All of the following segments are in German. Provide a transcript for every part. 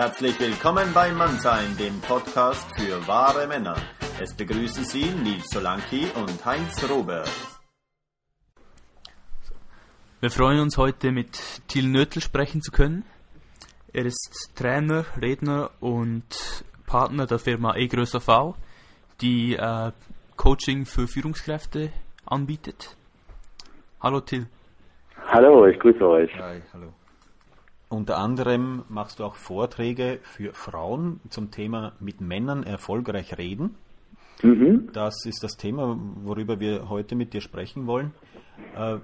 Herzlich willkommen bei Mannsein, dem Podcast für wahre Männer. Es begrüßen Sie Nils Solanki und Heinz Robert. Wir freuen uns heute mit Thiel Nötl sprechen zu können. Er ist Trainer, Redner und Partner der Firma E größer V, die äh, Coaching für Führungskräfte anbietet. Hallo Till. Hallo, ich grüße euch. Hi, hallo. Unter anderem machst du auch Vorträge für Frauen zum Thema mit Männern erfolgreich reden. Mhm. Das ist das Thema, worüber wir heute mit dir sprechen wollen. Äh,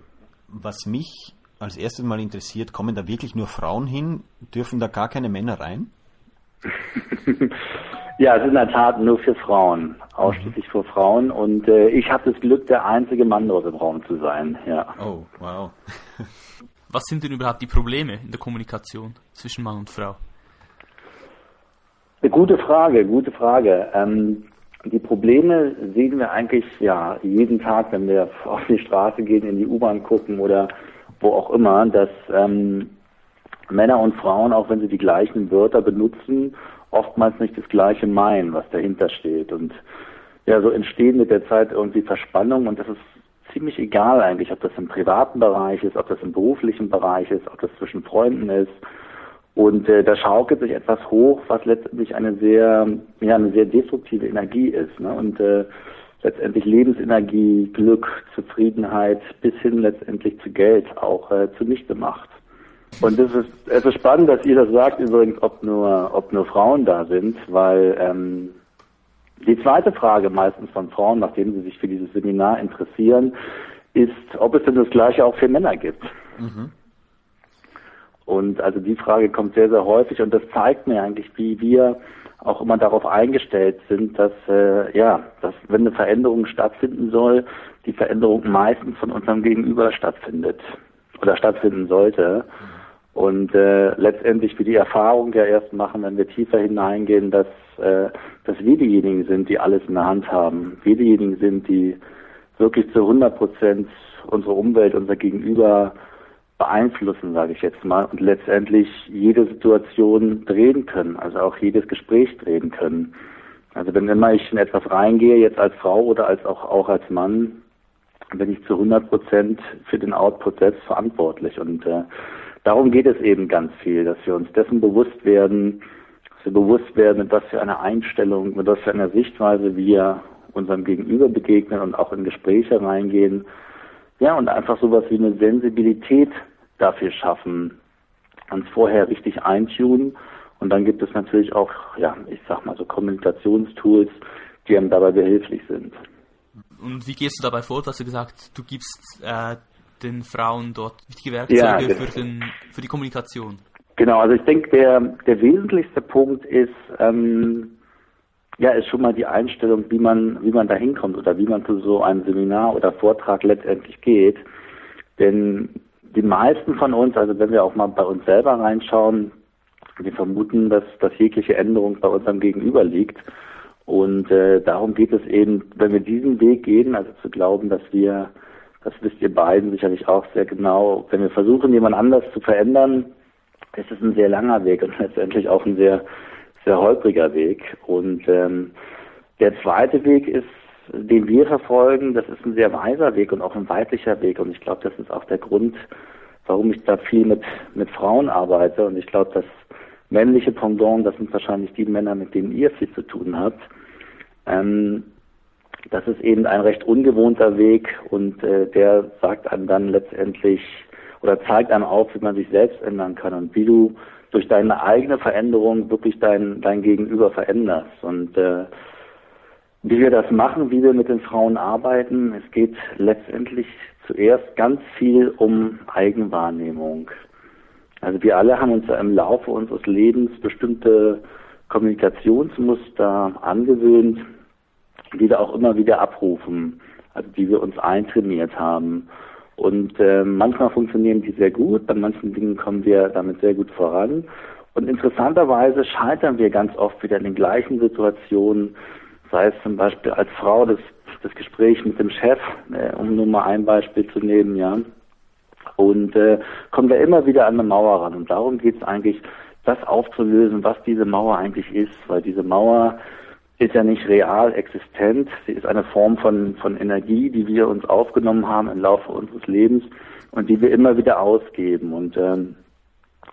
was mich als erstes mal interessiert, kommen da wirklich nur Frauen hin? Dürfen da gar keine Männer rein? ja, es ist in der Tat nur für Frauen, ausschließlich mhm. für Frauen. Und äh, ich habe das Glück, der einzige Mann dort im Raum zu sein. Ja. Oh, wow. Was sind denn überhaupt die Probleme in der Kommunikation zwischen Mann und Frau? Eine gute Frage, gute Frage. Ähm, die Probleme sehen wir eigentlich ja jeden Tag, wenn wir auf die Straße gehen, in die U-Bahn gucken oder wo auch immer, dass ähm, Männer und Frauen, auch wenn sie die gleichen Wörter benutzen, oftmals nicht das gleiche meinen, was dahinter steht. Und ja, so entstehen mit der Zeit irgendwie Verspannungen und das ist ziemlich egal eigentlich, ob das im privaten Bereich ist, ob das im beruflichen Bereich ist, ob das zwischen Freunden ist. Und äh, da schaukelt sich etwas hoch, was letztendlich eine sehr, ja, eine sehr destruktive Energie ist. Ne? Und äh, letztendlich Lebensenergie, Glück, Zufriedenheit bis hin letztendlich zu Geld auch äh, zunichte macht. Und es ist, es ist spannend, dass ihr das sagt, übrigens, ob nur, ob nur Frauen da sind, weil ähm, die zweite Frage meistens von Frauen, nachdem sie sich für dieses Seminar interessieren, ist, ob es denn das Gleiche auch für Männer gibt. Mhm. Und also die Frage kommt sehr, sehr häufig und das zeigt mir eigentlich, wie wir auch immer darauf eingestellt sind, dass äh, ja, dass wenn eine Veränderung stattfinden soll, die Veränderung meistens von unserem Gegenüber stattfindet oder stattfinden sollte. Und äh, letztendlich für die Erfahrung ja erst machen, wenn wir tiefer hineingehen, dass, äh, dass wir diejenigen sind, die alles in der Hand haben. Wir diejenigen sind, die wirklich zu 100 Prozent unsere Umwelt, unser Gegenüber beeinflussen, sage ich jetzt mal, und letztendlich jede Situation drehen können, also auch jedes Gespräch drehen können. Also wenn immer ich in etwas reingehe, jetzt als Frau oder als auch, auch als Mann, bin ich zu 100 Prozent für den Output selbst verantwortlich. Und äh, darum geht es eben ganz viel, dass wir uns dessen bewusst werden, dass wir bewusst werden, mit was für einer Einstellung, mit was für einer Sichtweise wir unserem Gegenüber begegnen und auch in Gespräche reingehen ja, und einfach sowas wie eine Sensibilität dafür schaffen, uns vorher richtig eintunen. Und dann gibt es natürlich auch, ja, ich sag mal so Kommunikationstools, die einem dabei behilflich sind. Und wie gehst du dabei vor? Du hast du gesagt, du gibst äh, den Frauen dort wichtige Werkzeuge ja, genau. für, den, für die Kommunikation. Genau, also ich denke, der, der wesentlichste Punkt ist, ähm, ja, ist schon mal die Einstellung, wie man, wie man da hinkommt oder wie man zu so einem Seminar oder Vortrag letztendlich geht. Denn die meisten von uns, also wenn wir auch mal bei uns selber reinschauen, wir vermuten, dass, dass jegliche Änderung bei unserem Gegenüber liegt. Und äh, darum geht es eben, wenn wir diesen Weg gehen, also zu glauben, dass wir, das wisst ihr beiden sicherlich auch sehr genau, wenn wir versuchen, jemand anders zu verändern, ist es ein sehr langer Weg und letztendlich auch ein sehr sehr holpriger Weg. Und ähm, der zweite Weg ist, den wir verfolgen, das ist ein sehr weiser Weg und auch ein weiblicher Weg. Und ich glaube, das ist auch der Grund, warum ich da viel mit, mit Frauen arbeite. Und ich glaube, das männliche Pendant, das sind wahrscheinlich die Männer, mit denen ihr viel zu tun habt. Ähm, das ist eben ein recht ungewohnter Weg und äh, der sagt einem dann letztendlich oder zeigt einem auf, wie man sich selbst ändern kann und wie du durch deine eigene Veränderung wirklich dein, dein Gegenüber veränderst. Und äh, wie wir das machen, wie wir mit den Frauen arbeiten, es geht letztendlich zuerst ganz viel um Eigenwahrnehmung. Also wir alle haben uns ja im Laufe unseres Lebens bestimmte Kommunikationsmuster angewöhnt, die wir auch immer wieder abrufen, also die wir uns eintrainiert haben. Und äh, manchmal funktionieren die sehr gut, bei manchen Dingen kommen wir damit sehr gut voran. Und interessanterweise scheitern wir ganz oft wieder in den gleichen Situationen, sei es zum Beispiel als Frau das, das Gespräch mit dem Chef, äh, um nur mal ein Beispiel zu nehmen, ja. Und äh, kommen wir immer wieder an eine Mauer ran. Und darum geht es eigentlich das aufzulösen, was diese Mauer eigentlich ist, weil diese Mauer ist ja nicht real existent. Sie ist eine Form von, von Energie, die wir uns aufgenommen haben im Laufe unseres Lebens und die wir immer wieder ausgeben. Und ähm,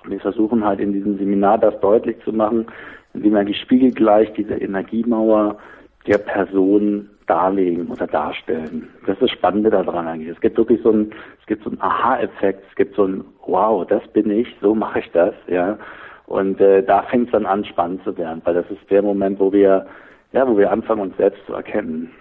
wir versuchen halt in diesem Seminar das deutlich zu machen, indem wir die spiegelgleich diese Energiemauer der Person darlegen oder darstellen. Das ist das Spannende daran eigentlich. Es gibt wirklich so ein, es gibt so einen Aha-Effekt, es gibt so ein Wow, das bin ich, so mache ich das, ja. Und äh, da fängt es dann an, spannend zu werden, weil das ist der Moment, wo wir, ja, wo wir anfangen, uns selbst zu erkennen.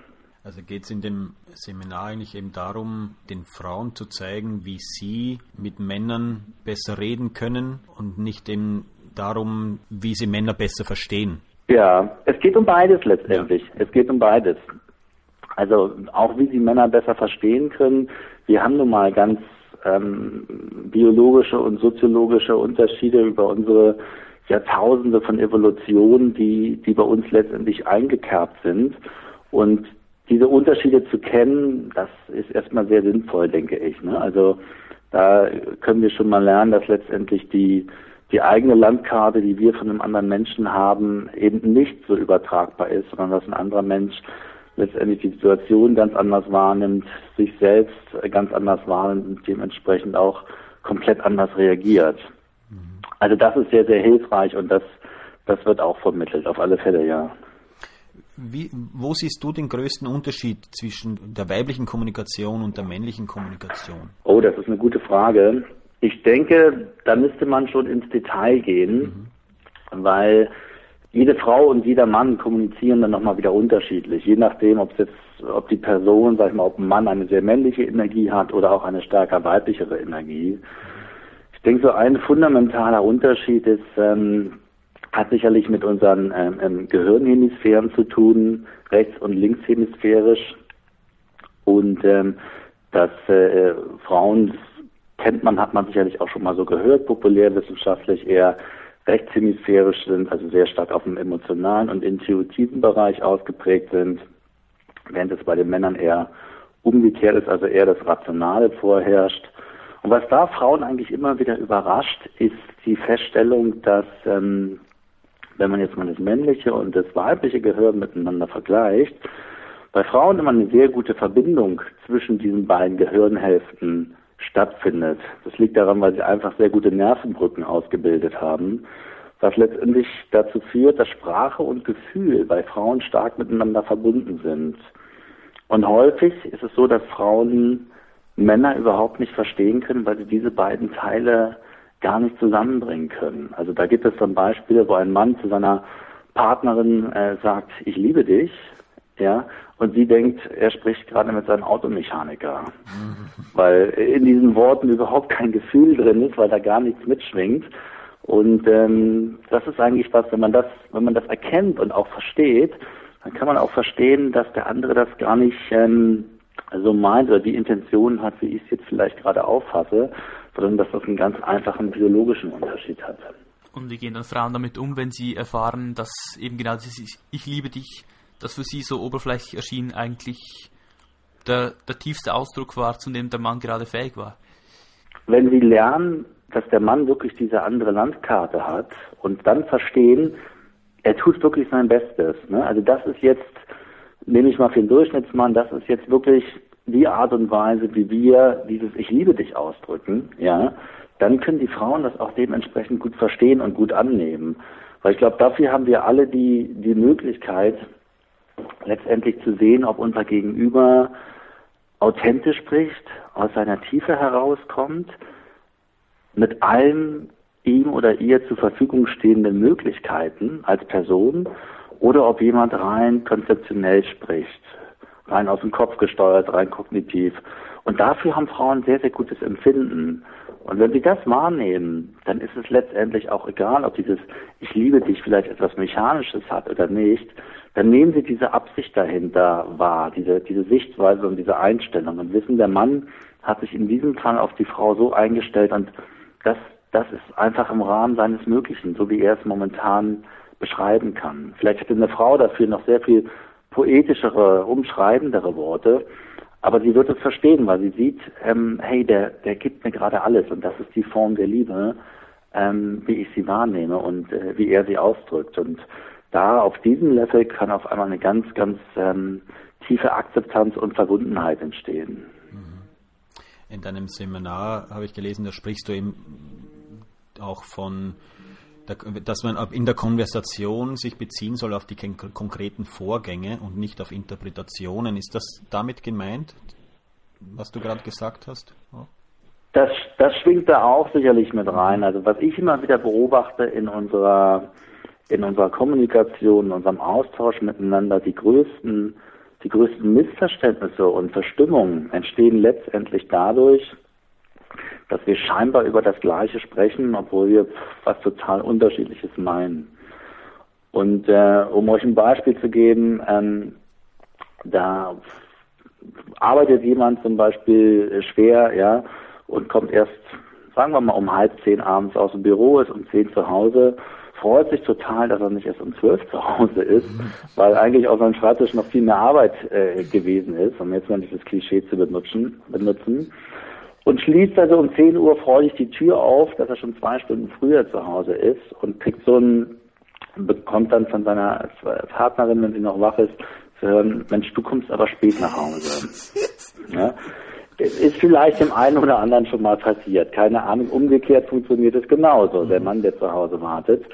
Also geht es in dem Seminar eigentlich eben darum, den Frauen zu zeigen, wie sie mit Männern besser reden können und nicht eben darum, wie sie Männer besser verstehen. Ja, es geht um beides letztendlich. Ja. Es geht um beides. Also auch wie sie Männer besser verstehen können. Wir haben nun mal ganz ähm, biologische und soziologische Unterschiede über unsere Jahrtausende von Evolution, die, die bei uns letztendlich eingekerbt sind. Und diese Unterschiede zu kennen, das ist erstmal sehr sinnvoll, denke ich. Ne? Also da können wir schon mal lernen, dass letztendlich die, die eigene Landkarte, die wir von einem anderen Menschen haben, eben nicht so übertragbar ist, sondern dass ein anderer Mensch letztendlich die Situation ganz anders wahrnimmt, sich selbst ganz anders wahrnimmt und dementsprechend auch komplett anders reagiert. Mhm. Also das ist sehr, sehr hilfreich und das, das wird auch vermittelt, auf alle Fälle, ja. Wie, wo siehst du den größten Unterschied zwischen der weiblichen Kommunikation und der männlichen Kommunikation? Oh, das ist eine gute Frage. Ich denke, da müsste man schon ins Detail gehen, mhm. weil jede Frau und jeder Mann kommunizieren dann nochmal wieder unterschiedlich, je nachdem, ob es jetzt, ob die Person, sag ich mal, ob ein Mann eine sehr männliche Energie hat oder auch eine stärker weiblichere Energie. Ich denke, so ein fundamentaler Unterschied ist, ähm, hat sicherlich mit unseren ähm, ähm, Gehirnhemisphären zu tun, rechts- und linkshemisphärisch. Und ähm, dass äh, Frauen, kennt man, hat man sicherlich auch schon mal so gehört, populärwissenschaftlich eher rechtshemisphärisch sind, also sehr stark auf dem emotionalen und intuitiven Bereich ausgeprägt sind, während es bei den Männern eher umgekehrt ist, also eher das Rationale vorherrscht. Und was da Frauen eigentlich immer wieder überrascht, ist die Feststellung, dass ähm, wenn man jetzt mal das männliche und das weibliche Gehirn miteinander vergleicht, bei Frauen immer eine sehr gute Verbindung zwischen diesen beiden Gehirnhälften stattfindet. Das liegt daran, weil sie einfach sehr gute Nervenbrücken ausgebildet haben, was letztendlich dazu führt, dass Sprache und Gefühl bei Frauen stark miteinander verbunden sind. Und häufig ist es so, dass Frauen Männer überhaupt nicht verstehen können, weil sie diese beiden Teile gar nicht zusammenbringen können. Also da gibt es dann Beispiele, wo ein Mann zu seiner Partnerin äh, sagt, ich liebe dich, ja, und sie denkt, er spricht gerade mit seinem Automechaniker, mhm. weil in diesen Worten überhaupt kein Gefühl drin ist, weil da gar nichts mitschwingt. Und ähm, das ist eigentlich was, wenn man das, wenn man das erkennt und auch versteht, dann kann man auch verstehen, dass der andere das gar nicht ähm, so meint oder die Intention hat, wie ich es jetzt vielleicht gerade auffasse, sondern dass das einen ganz einfachen biologischen Unterschied hat. Und wie gehen dann Frauen damit um, wenn sie erfahren, dass eben genau dieses Ich liebe dich, das für sie so oberflächlich erschien, eigentlich der, der tiefste Ausdruck war, zu dem der Mann gerade fähig war? Wenn sie lernen, dass der Mann wirklich diese andere Landkarte hat und dann verstehen, er tut wirklich sein Bestes. Ne? Also das ist jetzt, nehme ich mal für den Durchschnittsmann, das ist jetzt wirklich die Art und Weise, wie wir dieses Ich liebe dich ausdrücken, ja, dann können die Frauen das auch dementsprechend gut verstehen und gut annehmen. Weil ich glaube, dafür haben wir alle die, die Möglichkeit, letztendlich zu sehen, ob unser Gegenüber authentisch spricht, aus seiner Tiefe herauskommt, mit allen ihm oder ihr zur Verfügung stehenden Möglichkeiten als Person oder ob jemand rein konzeptionell spricht rein aus dem Kopf gesteuert, rein kognitiv. Und dafür haben Frauen sehr, sehr gutes Empfinden. Und wenn sie das wahrnehmen, dann ist es letztendlich auch egal, ob dieses Ich liebe dich vielleicht etwas Mechanisches hat oder nicht. Dann nehmen sie diese Absicht dahinter wahr, diese, diese Sichtweise und diese Einstellung und wissen, der Mann hat sich in diesem Fall auf die Frau so eingestellt und das, das ist einfach im Rahmen seines Möglichen, so wie er es momentan beschreiben kann. Vielleicht hätte eine Frau dafür noch sehr viel poetischere, umschreibendere Worte. Aber sie wird es verstehen, weil sie sieht, ähm, hey, der, der gibt mir gerade alles und das ist die Form der Liebe. ähm, wie ich sie wahrnehme und äh, wie er sie ausdrückt. Und da auf diesem Level kann auf einmal eine ganz, ganz ähm, tiefe Akzeptanz und Verbundenheit entstehen. Mhm. In deinem Seminar habe ich gelesen, da sprichst du eben auch von, dass man in der Konversation sich beziehen soll auf die konkreten Vorgänge und nicht auf Interpretationen. Ist das damit gemeint, was du gerade gesagt hast? Das, das schwingt da auch sicherlich mit rein. Also was ich immer wieder beobachte in unserer in unserer Kommunikation, in unserem Austausch miteinander, die größten, die größten Missverständnisse und Verstimmungen entstehen letztendlich dadurch, dass wir scheinbar über das Gleiche sprechen, obwohl wir was total Unterschiedliches meinen. Und äh, um euch ein Beispiel zu geben, ähm, da arbeitet jemand zum Beispiel schwer, ja, und kommt erst, sagen wir mal, um halb zehn abends aus dem Büro, ist um zehn zu Hause, freut sich total, dass er nicht erst um zwölf zu Hause ist, weil eigentlich auf seinem Schreibtisch noch viel mehr Arbeit äh, gewesen ist, um jetzt mal dieses Klischee zu benutzen, benutzen. Und schließt also um 10 Uhr freudig die Tür auf, dass er schon zwei Stunden früher zu Hause ist und kriegt so ein, bekommt dann von seiner Partnerin, wenn sie noch wach ist, zu hören, Mensch, du kommst aber spät nach Hause. Ja? Ist vielleicht dem einen oder anderen schon mal passiert. Keine Ahnung, umgekehrt funktioniert es genauso, der Mann, der zu Hause wartet.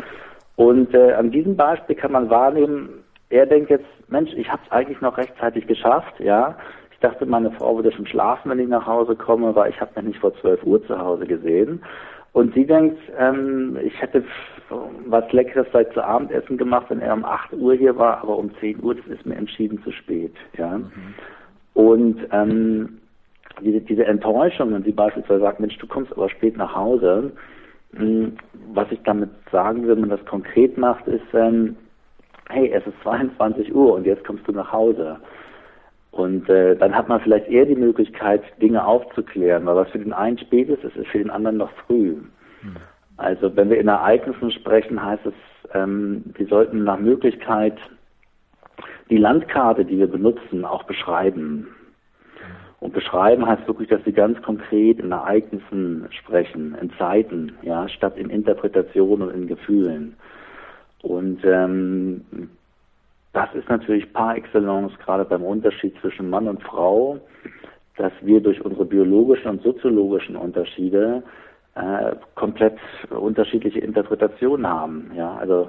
Und äh, an diesem Beispiel kann man wahrnehmen, er denkt jetzt, Mensch, ich habe es eigentlich noch rechtzeitig geschafft, ja. Ich dachte, meine Frau würde schon schlafen, wenn ich nach Hause komme, weil ich habe mich nicht vor 12 Uhr zu Hause gesehen. Und sie denkt, ähm, ich hätte was Leckeres seit zu Abendessen gemacht, wenn er um 8 Uhr hier war, aber um 10 Uhr, das ist mir entschieden zu spät. Ja. Mhm. Und ähm, diese, diese Enttäuschung, wenn sie beispielsweise sagt, Mensch, du kommst aber spät nach Hause, hm, was ich damit sagen will, wenn man das konkret macht, ist, ähm, hey, es ist 22 Uhr und jetzt kommst du nach Hause. Und äh, dann hat man vielleicht eher die Möglichkeit, Dinge aufzuklären, weil was für den einen spät ist, ist für den anderen noch früh. Mhm. Also wenn wir in Ereignissen sprechen, heißt es, ähm, wir sollten nach Möglichkeit die Landkarte, die wir benutzen, auch beschreiben. Und beschreiben heißt wirklich, dass sie ganz konkret in Ereignissen sprechen, in Zeiten, ja, statt in Interpretationen und in Gefühlen. Und ähm, das ist natürlich par excellence gerade beim Unterschied zwischen Mann und Frau, dass wir durch unsere biologischen und soziologischen Unterschiede äh, komplett unterschiedliche Interpretationen haben. Ja, also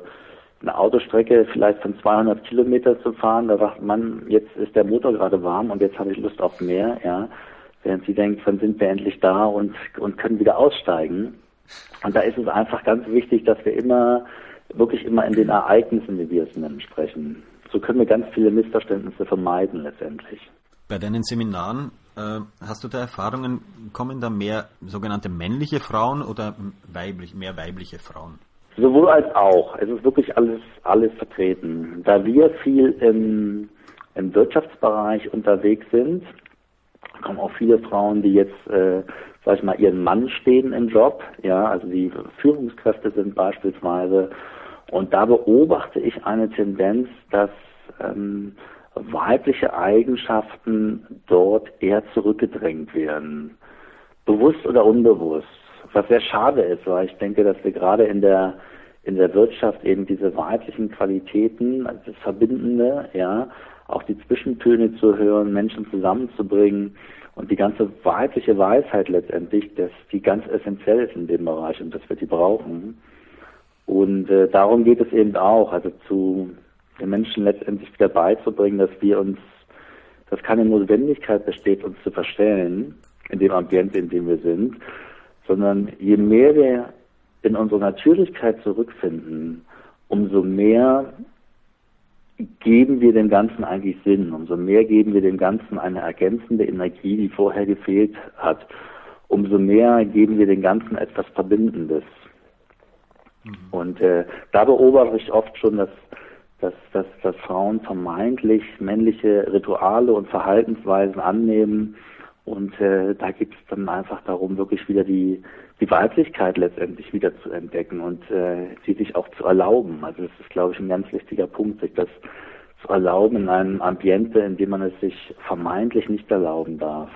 eine Autostrecke vielleicht von 200 Kilometer zu fahren, da sagt man, jetzt ist der Motor gerade warm und jetzt habe ich Lust auf mehr, ja. Während sie denkt, wann sind wir endlich da und, und können wieder aussteigen. Und da ist es einfach ganz wichtig, dass wir immer, wirklich immer in den Ereignissen, wie wir es nennen, sprechen. So können wir ganz viele Missverständnisse vermeiden letztendlich. Bei deinen Seminaren äh, hast du da Erfahrungen, kommen da mehr sogenannte männliche Frauen oder weiblich, mehr weibliche Frauen? Sowohl als auch. Es ist wirklich alles, alles vertreten. Da wir viel im, im Wirtschaftsbereich unterwegs sind, kommen auch viele Frauen, die jetzt, äh, sag ich mal, ihren Mann stehen im Job, ja, also die Führungskräfte sind beispielsweise. Und da beobachte ich eine Tendenz, dass ähm, weibliche Eigenschaften dort eher zurückgedrängt werden. Bewusst oder unbewusst was sehr schade ist, weil ich denke, dass wir gerade in der in der Wirtschaft eben diese weiblichen Qualitäten, also das Verbindende, ja, auch die Zwischentöne zu hören, Menschen zusammenzubringen und die ganze weibliche Weisheit letztendlich, dass die ganz essentiell ist in dem Bereich und dass wir die brauchen. Und äh, darum geht es eben auch, also zu den Menschen letztendlich wieder beizubringen, dass wir uns, dass keine Notwendigkeit besteht, uns zu verstellen in dem Ambiente, in dem wir sind, sondern je mehr wir in unsere Natürlichkeit zurückfinden, umso mehr geben wir dem Ganzen eigentlich Sinn, umso mehr geben wir dem Ganzen eine ergänzende Energie, die vorher gefehlt hat, umso mehr geben wir dem Ganzen etwas Verbindendes. Mhm. Und äh, da beobachte ich oft schon, dass, dass, dass, dass Frauen vermeintlich männliche Rituale und Verhaltensweisen annehmen, und äh, da geht es dann einfach darum, wirklich wieder die, die Weiblichkeit letztendlich wieder zu entdecken und äh, sie sich auch zu erlauben. Also das ist, glaube ich, ein ganz wichtiger Punkt, sich das zu erlauben in einem Ambiente, in dem man es sich vermeintlich nicht erlauben darf.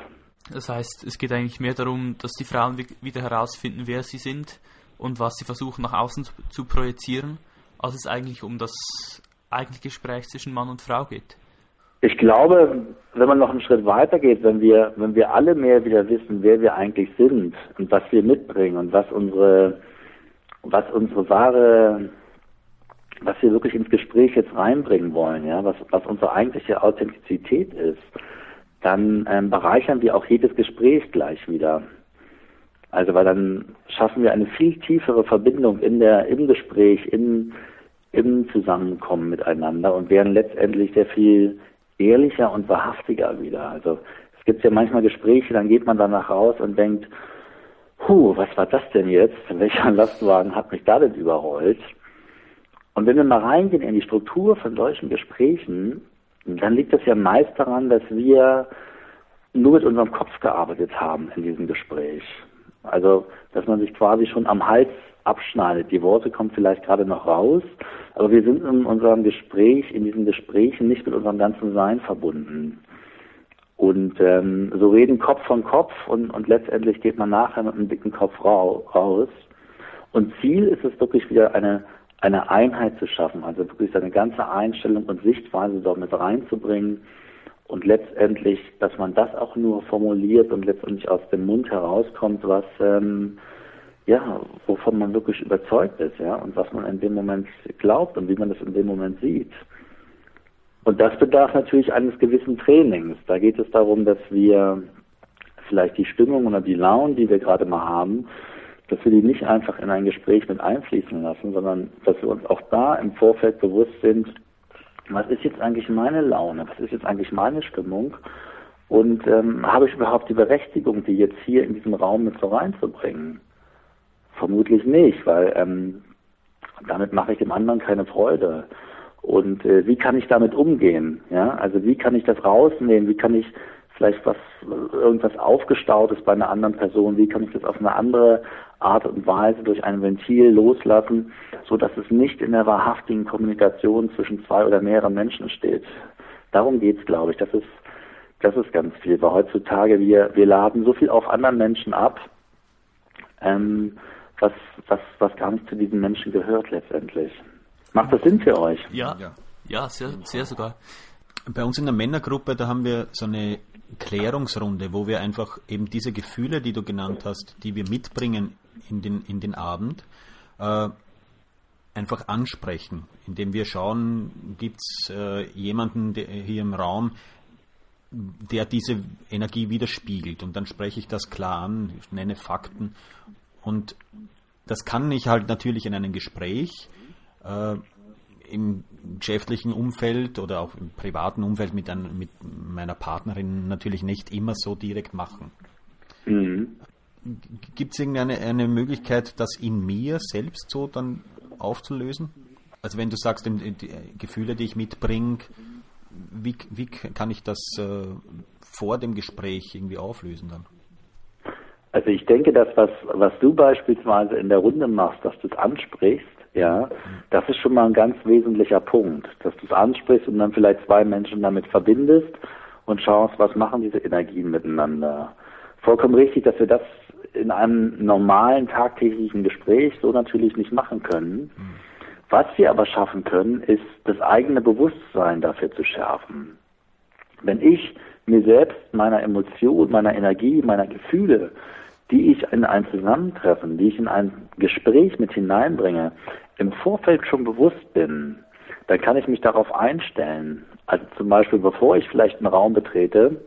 Das heißt, es geht eigentlich mehr darum, dass die Frauen wieder herausfinden, wer sie sind und was sie versuchen nach außen zu, zu projizieren, als es eigentlich um das eigentliche Gespräch zwischen Mann und Frau geht. Ich glaube, wenn man noch einen Schritt weiter geht, wenn wir, wenn wir alle mehr wieder wissen, wer wir eigentlich sind und was wir mitbringen und was unsere, was unsere wahre, was wir wirklich ins Gespräch jetzt reinbringen wollen, ja, was, was unsere eigentliche Authentizität ist, dann ähm, bereichern wir auch jedes Gespräch gleich wieder. Also weil dann schaffen wir eine viel tiefere Verbindung in der, im Gespräch, in, im Zusammenkommen miteinander und werden letztendlich sehr viel ehrlicher und wahrhaftiger wieder. Also es gibt ja manchmal Gespräche, dann geht man danach raus und denkt, Puh, was war das denn jetzt? Welcher Lastwagen hat mich da denn überrollt? Und wenn wir mal reingehen in die Struktur von solchen Gesprächen, dann liegt es ja meist daran, dass wir nur mit unserem Kopf gearbeitet haben in diesem Gespräch. Also, dass man sich quasi schon am Hals abschneidet. Die Worte kommen vielleicht gerade noch raus, aber wir sind in unserem Gespräch, in diesen Gesprächen nicht mit unserem ganzen Sein verbunden. Und ähm, so reden Kopf von Kopf und, und letztendlich geht man nachher mit einem dicken Kopf raus. Und Ziel ist es wirklich wieder eine, eine Einheit zu schaffen, also wirklich seine ganze Einstellung und Sichtweise dort mit reinzubringen und letztendlich, dass man das auch nur formuliert und letztendlich aus dem Mund herauskommt, was ähm, ja, wovon man wirklich überzeugt ist, ja, und was man in dem Moment glaubt und wie man das in dem Moment sieht. Und das bedarf natürlich eines gewissen Trainings. Da geht es darum, dass wir vielleicht die Stimmung oder die Laune, die wir gerade mal haben, dass wir die nicht einfach in ein Gespräch mit einfließen lassen, sondern dass wir uns auch da im Vorfeld bewusst sind, was ist jetzt eigentlich meine Laune, was ist jetzt eigentlich meine Stimmung und ähm, habe ich überhaupt die Berechtigung, die jetzt hier in diesem Raum mit so reinzubringen? Vermutlich nicht, weil ähm, damit mache ich dem anderen keine Freude. Und äh, wie kann ich damit umgehen? Ja, also wie kann ich das rausnehmen? Wie kann ich vielleicht was irgendwas aufgestaut ist bei einer anderen Person? Wie kann ich das auf eine andere Art und Weise durch ein Ventil loslassen, so dass es nicht in der wahrhaftigen Kommunikation zwischen zwei oder mehreren Menschen steht? Darum geht's, glaube ich. Das ist das ist ganz viel, weil heutzutage wir wir laden so viel auf anderen Menschen ab. Ähm, was, was, was gar nicht zu diesen Menschen gehört letztendlich. Macht das Sinn für euch? Ja, ja, sehr, sehr sogar. Bei uns in der Männergruppe, da haben wir so eine Klärungsrunde, wo wir einfach eben diese Gefühle, die du genannt hast, die wir mitbringen in den, in den Abend, äh, einfach ansprechen, indem wir schauen, gibt es äh, jemanden hier im Raum, der diese Energie widerspiegelt. Und dann spreche ich das klar an, ich nenne Fakten und das kann ich halt natürlich in einem Gespräch äh, im geschäftlichen Umfeld oder auch im privaten Umfeld mit, ein, mit meiner Partnerin natürlich nicht immer so direkt machen. Mhm. Gibt es irgendeine eine Möglichkeit, das in mir selbst so dann aufzulösen? Also wenn du sagst, die, Gefühle, die ich mitbringe, wie, wie kann ich das äh, vor dem Gespräch irgendwie auflösen dann? Also ich denke, dass was, was du beispielsweise in der Runde machst, dass du es ansprichst, ja, das ist schon mal ein ganz wesentlicher Punkt, dass du es ansprichst und dann vielleicht zwei Menschen damit verbindest und schaust, was machen diese Energien miteinander. Vollkommen richtig, dass wir das in einem normalen tagtäglichen Gespräch so natürlich nicht machen können. Was wir aber schaffen können, ist das eigene Bewusstsein dafür zu schärfen. Wenn ich mir selbst meiner Emotion, meiner Energie, meiner Gefühle die ich in ein Zusammentreffen, die ich in ein Gespräch mit hineinbringe, im Vorfeld schon bewusst bin, dann kann ich mich darauf einstellen. Also zum Beispiel, bevor ich vielleicht einen Raum betrete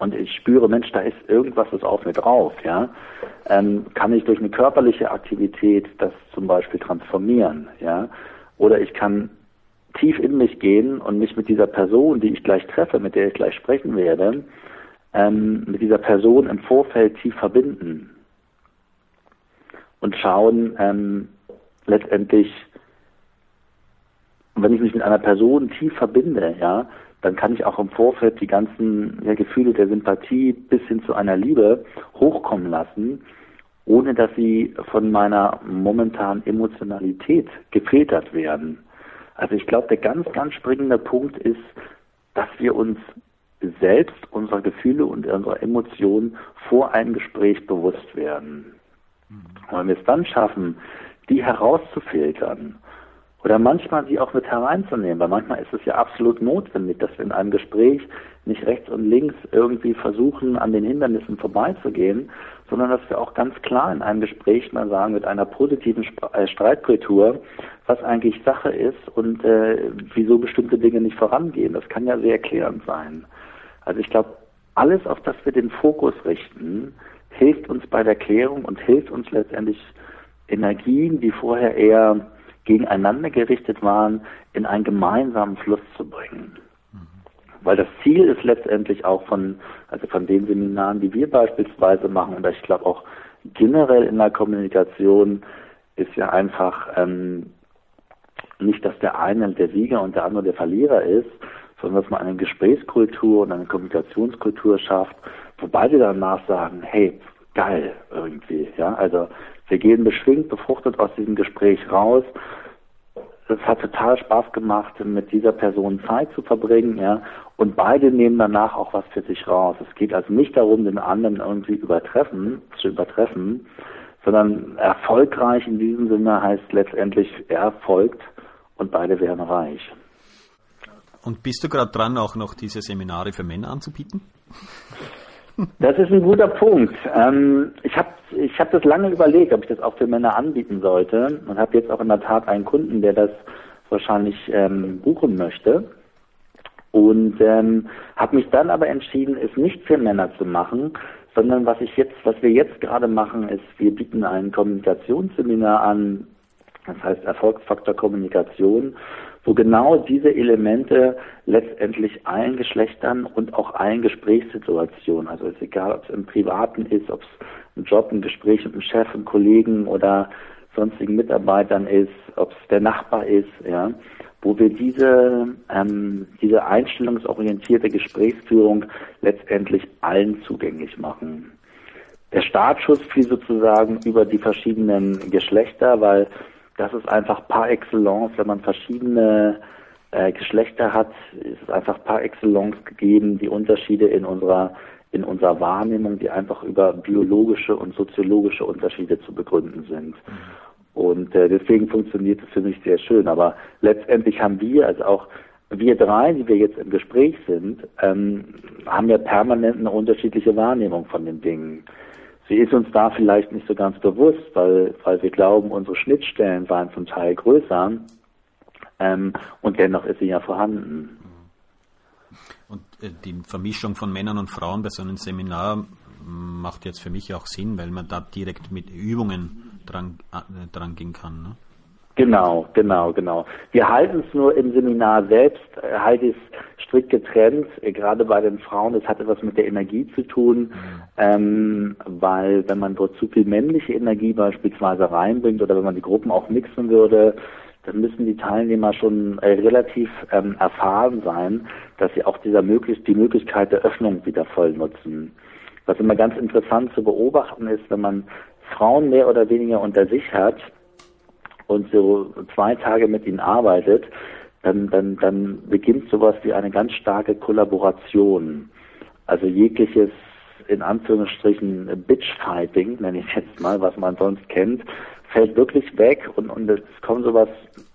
und ich spüre, Mensch, da ist irgendwas ist auf mir drauf, ja, ähm, kann ich durch eine körperliche Aktivität das zum Beispiel transformieren, ja, oder ich kann tief in mich gehen und mich mit dieser Person, die ich gleich treffe, mit der ich gleich sprechen werde, ähm, mit dieser Person im Vorfeld tief verbinden und schauen ähm, letztendlich, wenn ich mich mit einer Person tief verbinde, ja, dann kann ich auch im Vorfeld die ganzen ja, Gefühle der Sympathie bis hin zu einer Liebe hochkommen lassen, ohne dass sie von meiner momentanen Emotionalität gefiltert werden. Also ich glaube, der ganz, ganz springende Punkt ist, dass wir uns selbst unserer Gefühle und unserer Emotionen vor einem Gespräch bewusst werden. Und wenn wir es dann schaffen, die herauszufiltern oder manchmal sie auch mit hereinzunehmen, weil manchmal ist es ja absolut notwendig, dass wir in einem Gespräch nicht rechts und links irgendwie versuchen, an den Hindernissen vorbeizugehen, sondern dass wir auch ganz klar in einem Gespräch mal sagen, mit einer positiven äh, Streitkultur, was eigentlich Sache ist und äh, wieso bestimmte Dinge nicht vorangehen. Das kann ja sehr erklärend sein. Also ich glaube, alles, auf das wir den Fokus richten, hilft uns bei der Klärung und hilft uns letztendlich Energien, die vorher eher gegeneinander gerichtet waren, in einen gemeinsamen Fluss zu bringen. Weil das Ziel ist letztendlich auch von, also von den Seminaren, die wir beispielsweise machen, und ich glaube auch generell in der Kommunikation ist ja einfach ähm, nicht, dass der eine der Sieger und der andere der Verlierer ist, sondern dass man eine Gesprächskultur und eine Kommunikationskultur schafft, wo beide danach sagen, hey, geil irgendwie, ja, also wir gehen beschwingt, befruchtet aus diesem Gespräch raus. Es hat total Spaß gemacht, mit dieser Person Zeit zu verbringen, ja. Und beide nehmen danach auch was für sich raus. Es geht also nicht darum, den anderen irgendwie übertreffen, zu übertreffen, sondern erfolgreich in diesem Sinne heißt letztendlich, er folgt und beide werden reich. Und bist du gerade dran, auch noch diese Seminare für Männer anzubieten? Das ist ein guter Punkt. Ähm, ich habe ich hab das lange überlegt, ob ich das auch für Männer anbieten sollte und habe jetzt auch in der Tat einen Kunden, der das wahrscheinlich ähm, buchen möchte. Und ähm, habe mich dann aber entschieden, es nicht für Männer zu machen, sondern was ich jetzt, was wir jetzt gerade machen, ist, wir bieten ein Kommunikationsseminar an, das heißt Erfolgsfaktor Kommunikation, wo genau diese Elemente letztendlich allen Geschlechtern und auch allen Gesprächssituationen, also ist egal, ob es im Privaten ist, ob es ein Job, ein Gespräch mit einem Chef, einem Kollegen oder sonstigen Mitarbeitern ist, ob es der Nachbar ist, ja, wo wir diese, ähm, diese einstellungsorientierte Gesprächsführung letztendlich allen zugänglich machen. Der Startschuss fiel sozusagen über die verschiedenen Geschlechter, weil das ist einfach par excellence, wenn man verschiedene äh, Geschlechter hat, ist es einfach par excellence gegeben, die Unterschiede in unserer in unserer Wahrnehmung, die einfach über biologische und soziologische Unterschiede zu begründen sind. Mhm. Und äh, deswegen funktioniert es für mich sehr schön. Aber letztendlich haben wir, also auch wir drei, die wir jetzt im Gespräch sind, ähm, haben ja permanent eine unterschiedliche Wahrnehmung von den Dingen. Sie ist uns da vielleicht nicht so ganz bewusst, weil, weil wir glauben, unsere Schnittstellen waren zum Teil größer ähm, und dennoch ist sie ja vorhanden. Und äh, die Vermischung von Männern und Frauen bei so einem Seminar macht jetzt für mich auch Sinn, weil man da direkt mit Übungen dran, äh, dran gehen kann. Ne? Genau, genau, genau. Wir halten es nur im Seminar selbst, äh, halt es strikt getrennt, äh, gerade bei den Frauen, das hat etwas mit der Energie zu tun, mhm. ähm, weil wenn man dort zu viel männliche Energie beispielsweise reinbringt oder wenn man die Gruppen auch mixen würde, dann müssen die Teilnehmer schon äh, relativ ähm, erfahren sein, dass sie auch dieser möglichst die Möglichkeit der Öffnung wieder voll nutzen. Was immer ganz interessant zu beobachten ist, wenn man Frauen mehr oder weniger unter sich hat, und so zwei Tage mit ihnen arbeitet, dann, dann, dann beginnt sowas wie eine ganz starke Kollaboration. Also jegliches, in Anführungsstrichen, Bitchfighting, nenne ich jetzt mal, was man sonst kennt, fällt wirklich weg und, und es kommt sowas,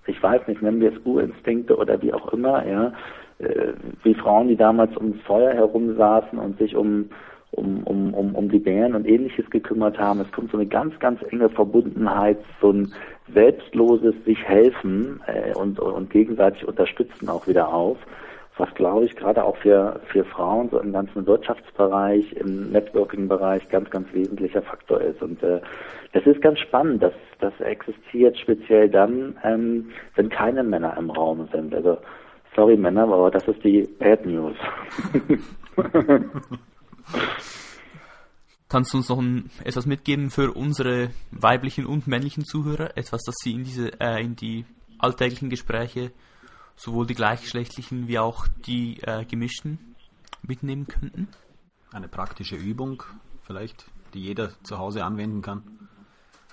ich weiß nicht, nennen wir es Urinstinkte oder wie auch immer, ja, äh, wie Frauen, die damals ums Feuer herumsaßen und sich um um, um, um, um die Bären und ähnliches gekümmert haben. Es kommt so eine ganz, ganz enge Verbundenheit, so ein selbstloses sich helfen äh, und, und gegenseitig unterstützen auch wieder auf, was glaube ich gerade auch für, für Frauen so im ganzen Wirtschaftsbereich, im Networking-Bereich ganz, ganz wesentlicher Faktor ist. Und äh, das ist ganz spannend, dass das existiert speziell dann, ähm, wenn keine Männer im Raum sind. Also sorry Männer, aber das ist die Bad News. Kannst du uns noch ein, etwas mitgeben für unsere weiblichen und männlichen Zuhörer? Etwas, das sie in diese, äh, in die alltäglichen Gespräche, sowohl die gleichgeschlechtlichen wie auch die äh, gemischten, mitnehmen könnten? Eine praktische Übung vielleicht, die jeder zu Hause anwenden kann?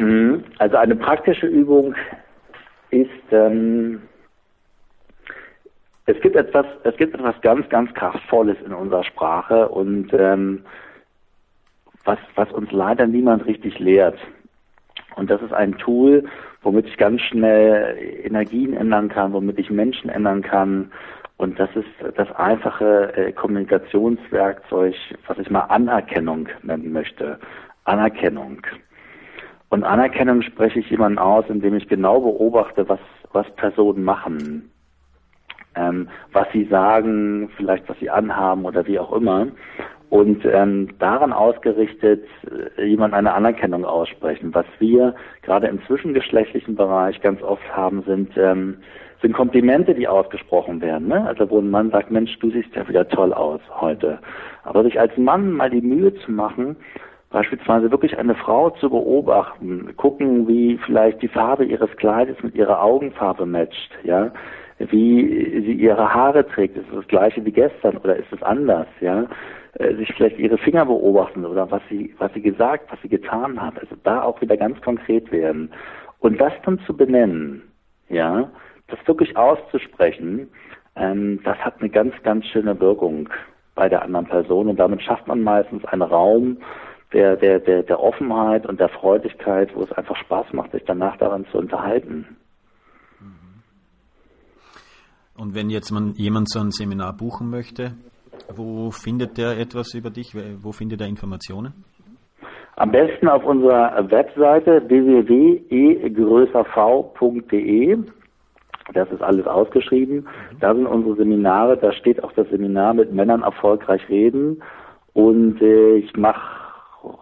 Mhm. Also eine praktische Übung ist, ähm, es gibt etwas, es gibt etwas ganz, ganz kraftvolles in unserer Sprache und ähm, was, was uns leider niemand richtig lehrt. Und das ist ein Tool, womit ich ganz schnell Energien ändern kann, womit ich Menschen ändern kann. Und das ist das einfache äh, Kommunikationswerkzeug, was ich mal Anerkennung nennen möchte. Anerkennung. Und Anerkennung spreche ich jemanden aus, indem ich genau beobachte, was, was Personen machen, ähm, was sie sagen, vielleicht was sie anhaben oder wie auch immer. Und ähm, daran ausgerichtet äh, jemand eine Anerkennung aussprechen. Was wir gerade im zwischengeschlechtlichen Bereich ganz oft haben, sind ähm, sind Komplimente, die ausgesprochen werden. Ne? Also wo ein Mann sagt, Mensch, du siehst ja wieder toll aus heute. Aber sich als Mann mal die Mühe zu machen, beispielsweise wirklich eine Frau zu beobachten, gucken, wie vielleicht die Farbe ihres Kleides mit ihrer Augenfarbe matcht, ja, wie sie ihre Haare trägt, ist es das gleiche wie gestern oder ist es anders, ja, äh, sich vielleicht ihre Finger beobachten oder was sie, was sie gesagt, was sie getan hat, also da auch wieder ganz konkret werden. Und das dann zu benennen, ja, das wirklich auszusprechen, ähm, das hat eine ganz, ganz schöne Wirkung bei der anderen Person. Und damit schafft man meistens einen Raum, der, der, der, der Offenheit und der Freudigkeit, wo es einfach Spaß macht, sich danach daran zu unterhalten. Und wenn jetzt man, jemand so ein Seminar buchen möchte, wo findet der etwas über dich? Wo findet er Informationen? Am besten auf unserer Webseite www.egrößerv.de. Das ist alles ausgeschrieben. Mhm. Da sind unsere Seminare, da steht auch das Seminar mit Männern erfolgreich reden. Und ich mache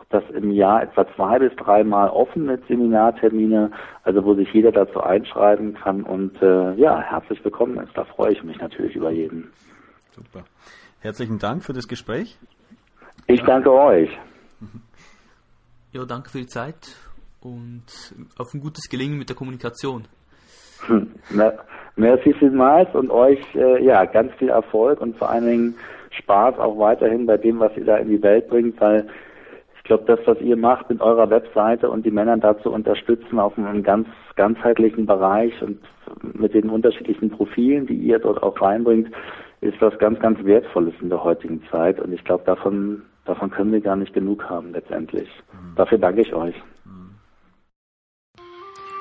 das im Jahr etwa zwei bis dreimal offen mit Seminartermine, also wo sich jeder dazu einschreiben kann und äh, ja, herzlich willkommen ist. Da freue ich mich natürlich über jeden. Super. Herzlichen Dank für das Gespräch. Ich danke euch. Ja, danke für die Zeit und auf ein gutes Gelingen mit der Kommunikation. Merci vielmals und euch äh, ja ganz viel Erfolg und vor allen Dingen Spaß auch weiterhin bei dem, was ihr da in die Welt bringt, weil ich glaube, das, was ihr macht mit eurer Webseite und die Männer dazu unterstützen auf einem ganz ganzheitlichen Bereich und mit den unterschiedlichen Profilen, die ihr dort auch reinbringt, ist was ganz, ganz Wertvolles in der heutigen Zeit. Und ich glaube, davon, davon können wir gar nicht genug haben letztendlich. Mhm. Dafür danke ich euch.